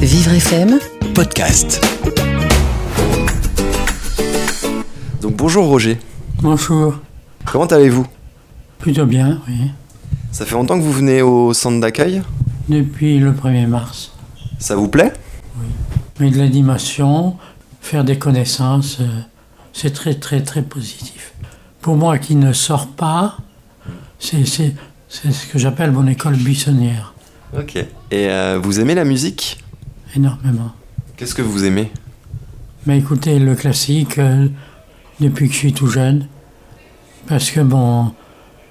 Vivre FM, podcast. Donc bonjour Roger, Bonjour. comment allez-vous? Plutôt bien, oui. Ça fait longtemps que vous venez au centre d'accueil? Depuis le 1er mars. Ça vous plaît? Mais de l'animation, faire des connaissances, euh, c'est très très très positif. Pour moi qui ne sors pas, c'est c'est- c'est ce que j'appelle mon école buissonnière, Ok. Et euh, vous aimez la musique? Énormément. Qu'est-ce que vous aimez? Mais écoutez, le classique, euh, depuis que je suis tout jeune, parce que bon,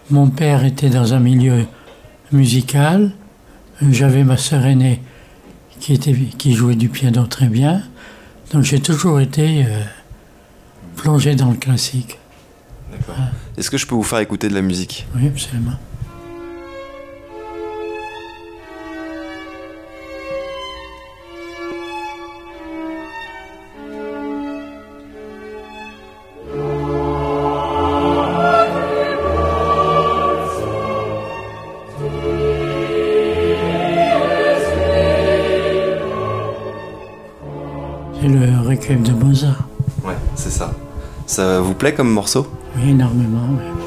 mon père était dans un milieu musical, j'avais ma sœur aînée qui, était, qui jouait du piano très bien, donc j'ai toujours été euh, plongé dans le classique. D'accord. Est-ce que je peux vous faire écouter de la musique? Oui, absolument. Vous plaît comme morceau? Oui, énormément. oui.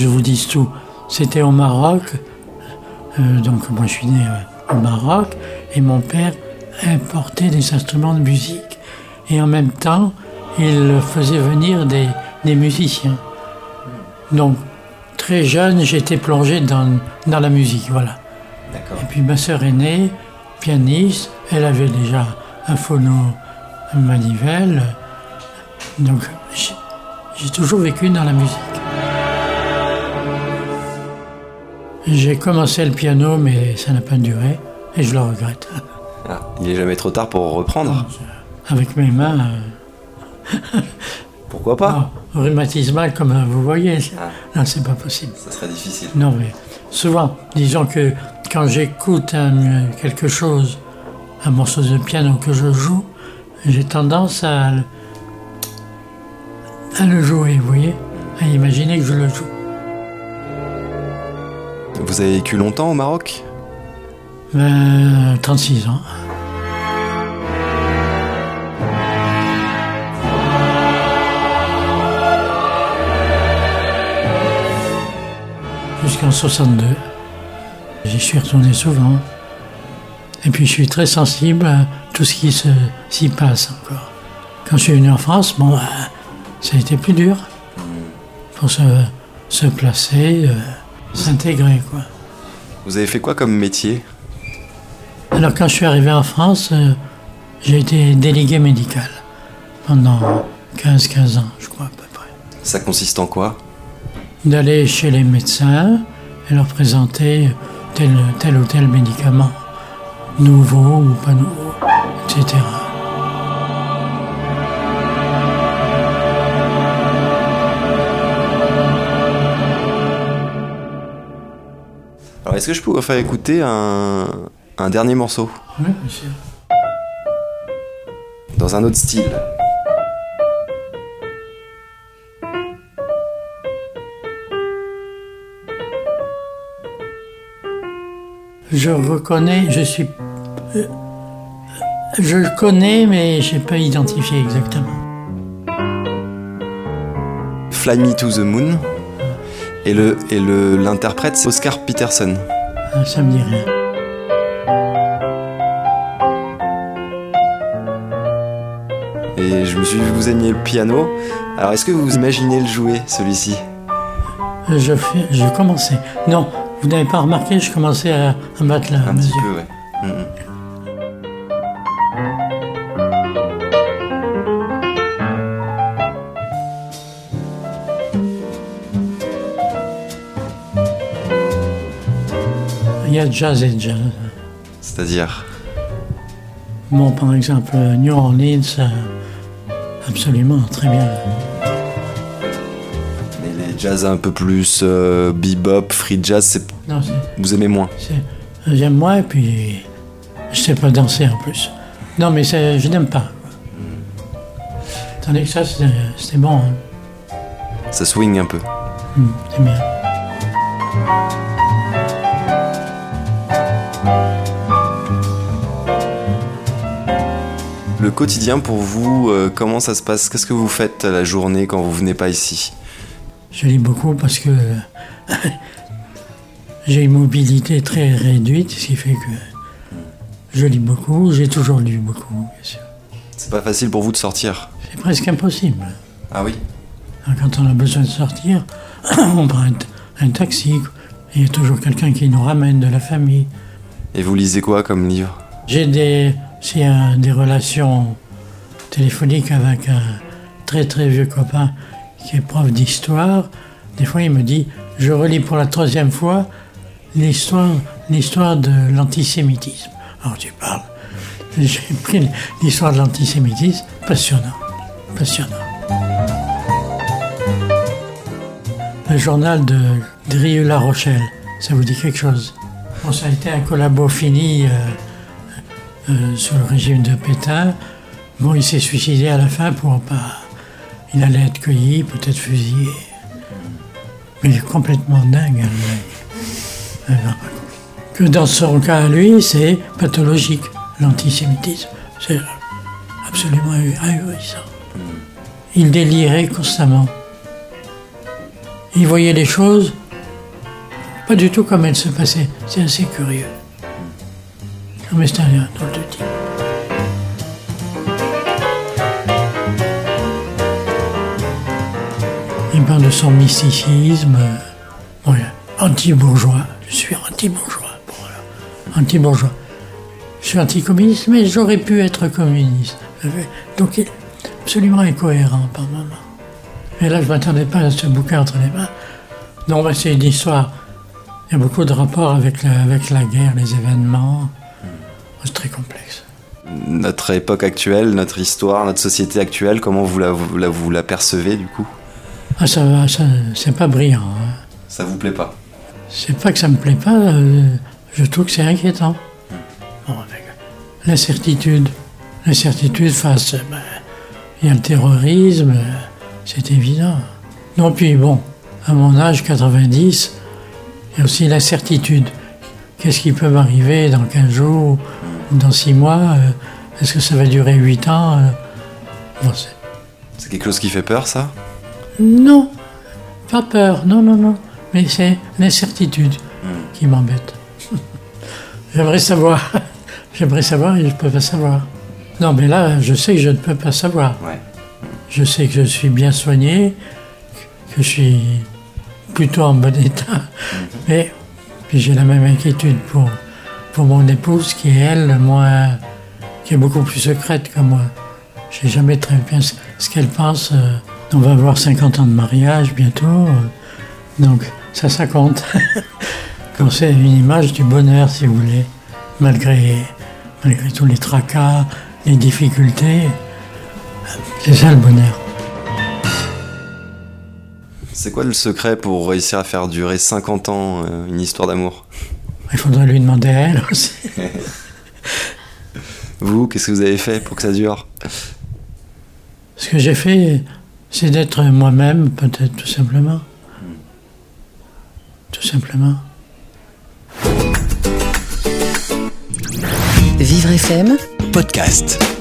Je vous dise tout. C'était au Maroc, euh, donc moi je suis né euh, au Maroc, et mon père importait des instruments de musique. Et en même temps, il faisait venir des, des musiciens. Donc, très jeune, j'étais plongé dans, dans la musique, voilà. Et puis ma sœur aînée, pianiste, elle avait déjà un phono un manivelle. Donc, j'ai- toujours vécu dans la musique. J'ai commencé le piano, mais ça n'a pas duré, et je le regrette. Ah, il est jamais trop tard pour reprendre Avec mes mains, euh, Pourquoi pas ah, rhumatismales comme euh, vous voyez, Ah. non, c'est pas possible. Ça serait difficile. Non, mais souvent, disons que quand j'écoute un- quelque chose, un morceau de piano que je joue, j'ai tendance à, le- à le jouer, vous voyez, à imaginer que je le joue. Vous avez vécu longtemps au Maroc? Ben, 36 ans. Jusqu'en 62. J'y suis retourné souvent. Et puis je suis très sensible à tout ce qui se- s'y passe encore. Quand je suis venu en France, bon, ben, ça a été plus dur. Pour se, se placer, euh, s'intégrer, quoi. Vous avez fait quoi comme métier? Alors quand je suis arrivé en France, euh, j'ai été délégué médical pendant 15-15 ans, je crois à peu près. Ça consiste en quoi? D'aller chez les médecins et leur présenter tel, tel ou tel médicament, nouveau ou pas nouveau, etc. Alors est-ce que je peux vous faire écouter un, un dernier morceau Oui, bien sûr. dans un autre style? Je reconnais, je suis... euh, Je le connais, mais je n'ai pas identifié exactement. Fly Me to the Moon. Et le et le l'interprète c'est Oscar Peterson. Ah, Ça me dit rien. Et je me suis dit que vous aimiez le piano. Alors est-ce que vous imaginez le jouer celui-ci? Je, fais, je commençais. Non, vous n'avez pas remarqué, je commençais à, à battre la Un petit peu, ouais. Mhm. Il y a jazz et jazz. C'est-à-dire Bon, par exemple, New Orleans, euh, absolument, très bien. Jazz un peu plus euh, bebop, free jazz, c'est- Non, c'est- vous aimez moins. j'aime moins, et puis Je sais pas danser en plus. Non, mais c'est- je n'aime pas. Tandis que ça, c'est bon. hein. Ça swing un peu. Hum, c'est bien. Le quotidien pour vous, euh, comment ça se passe? Qu'est-ce que vous faites la journée quand vous venez pas ici? Je lis beaucoup parce que j'ai une mobilité très réduite, ce qui fait que je lis beaucoup. J'ai toujours lu beaucoup, bien sûr. C'est pas facile pour vous de sortir C'est presque impossible. Ah oui? Quand on a besoin de sortir, on prend un, un taxi. Il y a toujours quelqu'un qui nous ramène de la famille. Et vous lisez quoi comme livre? J'ai des, un- des relations téléphoniques avec un très très vieux copain qui est prof d'histoire. Des fois, il me dit Je relis pour la troisième fois l'histoire, de l'antisémitisme. Alors, tu parles. J'ai pris l'histoire de l'antisémitisme, passionnant. Passionnant. Le journal de Drieux-La Rochelle, ça vous dit quelque chose? Bon, ça a été un collabo fini. euh, euh, sous le régime de Pétain. Bon, il s'est suicidé à la fin pour pas. Il allait être cueilli, peut-être fusillé. Mais il est complètement dingue, hein, Que dans son cas lui, c'est pathologique, l'antisémitisme. C'est absolument ahu- ahurissant. Il délirait constamment. Il voyait les choses pas du tout comme elles se passaient. C'est assez curieux. Mais c'est un drôle de type. Il parle de son mysticisme. euh. Anti-bourgeois. Je suis anti-bourgeois. Bon, voilà. Anti-bourgeois. Je suis anticommuniste, mais j'aurais pu être communiste. Euh, Donc, il est absolument incohérent par moment. Et là, je ne m'attendais pas à ce bouquin entre les mains. Non, mais c'est une histoire. Il y a beaucoup de rapports avec la, avec la guerre, les événements. C'est très complexe. Notre époque actuelle, notre histoire, notre société actuelle, comment vous la, vous la, vous la percevez du coup? Ah, ça va, ça, c'est pas brillant. hein. Ça vous plaît pas C'est pas que ça me plaît pas, euh, je trouve que c'est inquiétant. Bon, avec l'incertitude. L'incertitude face. ben, Il y a le terrorisme, euh, c'est évident. Non, puis bon, à mon âge, 90, il y a aussi l'incertitude. Qu'est-ce qui peut m'arriver dans 15 jours ou dans 6 mois Est-ce que ça va durer 8 ans bon, c'est- C'est quelque chose qui fait peur ça? Non, pas peur, non, non, non. Mais c'est l'incertitude qui m'embête. J'aimerais savoir. J'aimerais savoir et je ne peux pas savoir. Non, mais là, je sais que je ne peux pas savoir. Ouais. Je sais que je suis bien soigné, que je suis plutôt en bon état. Mais puis j'ai la même inquiétude pour, pour mon épouse qui est, elle, moins, qui est beaucoup plus secrète que moi. Je sais jamais très bien ce, ce qu'elle pense. euh, On va avoir 50 ans de mariage bientôt. euh, Donc ça, ça compte. Quand c'est une image du bonheur, si vous voulez, malgré, malgré tous les tracas, les difficultés. C'est ça le bonheur. C'est quoi le secret pour réussir à faire durer 50 ans euh, une histoire d'amour? Il faudrait lui demander à elle aussi. Vous, qu'est-ce que vous avez fait pour que ça dure? Ce que j'ai fait, c'est d'être moi-même, peut-être tout simplement. Tout simplement. Vivre FM podcast.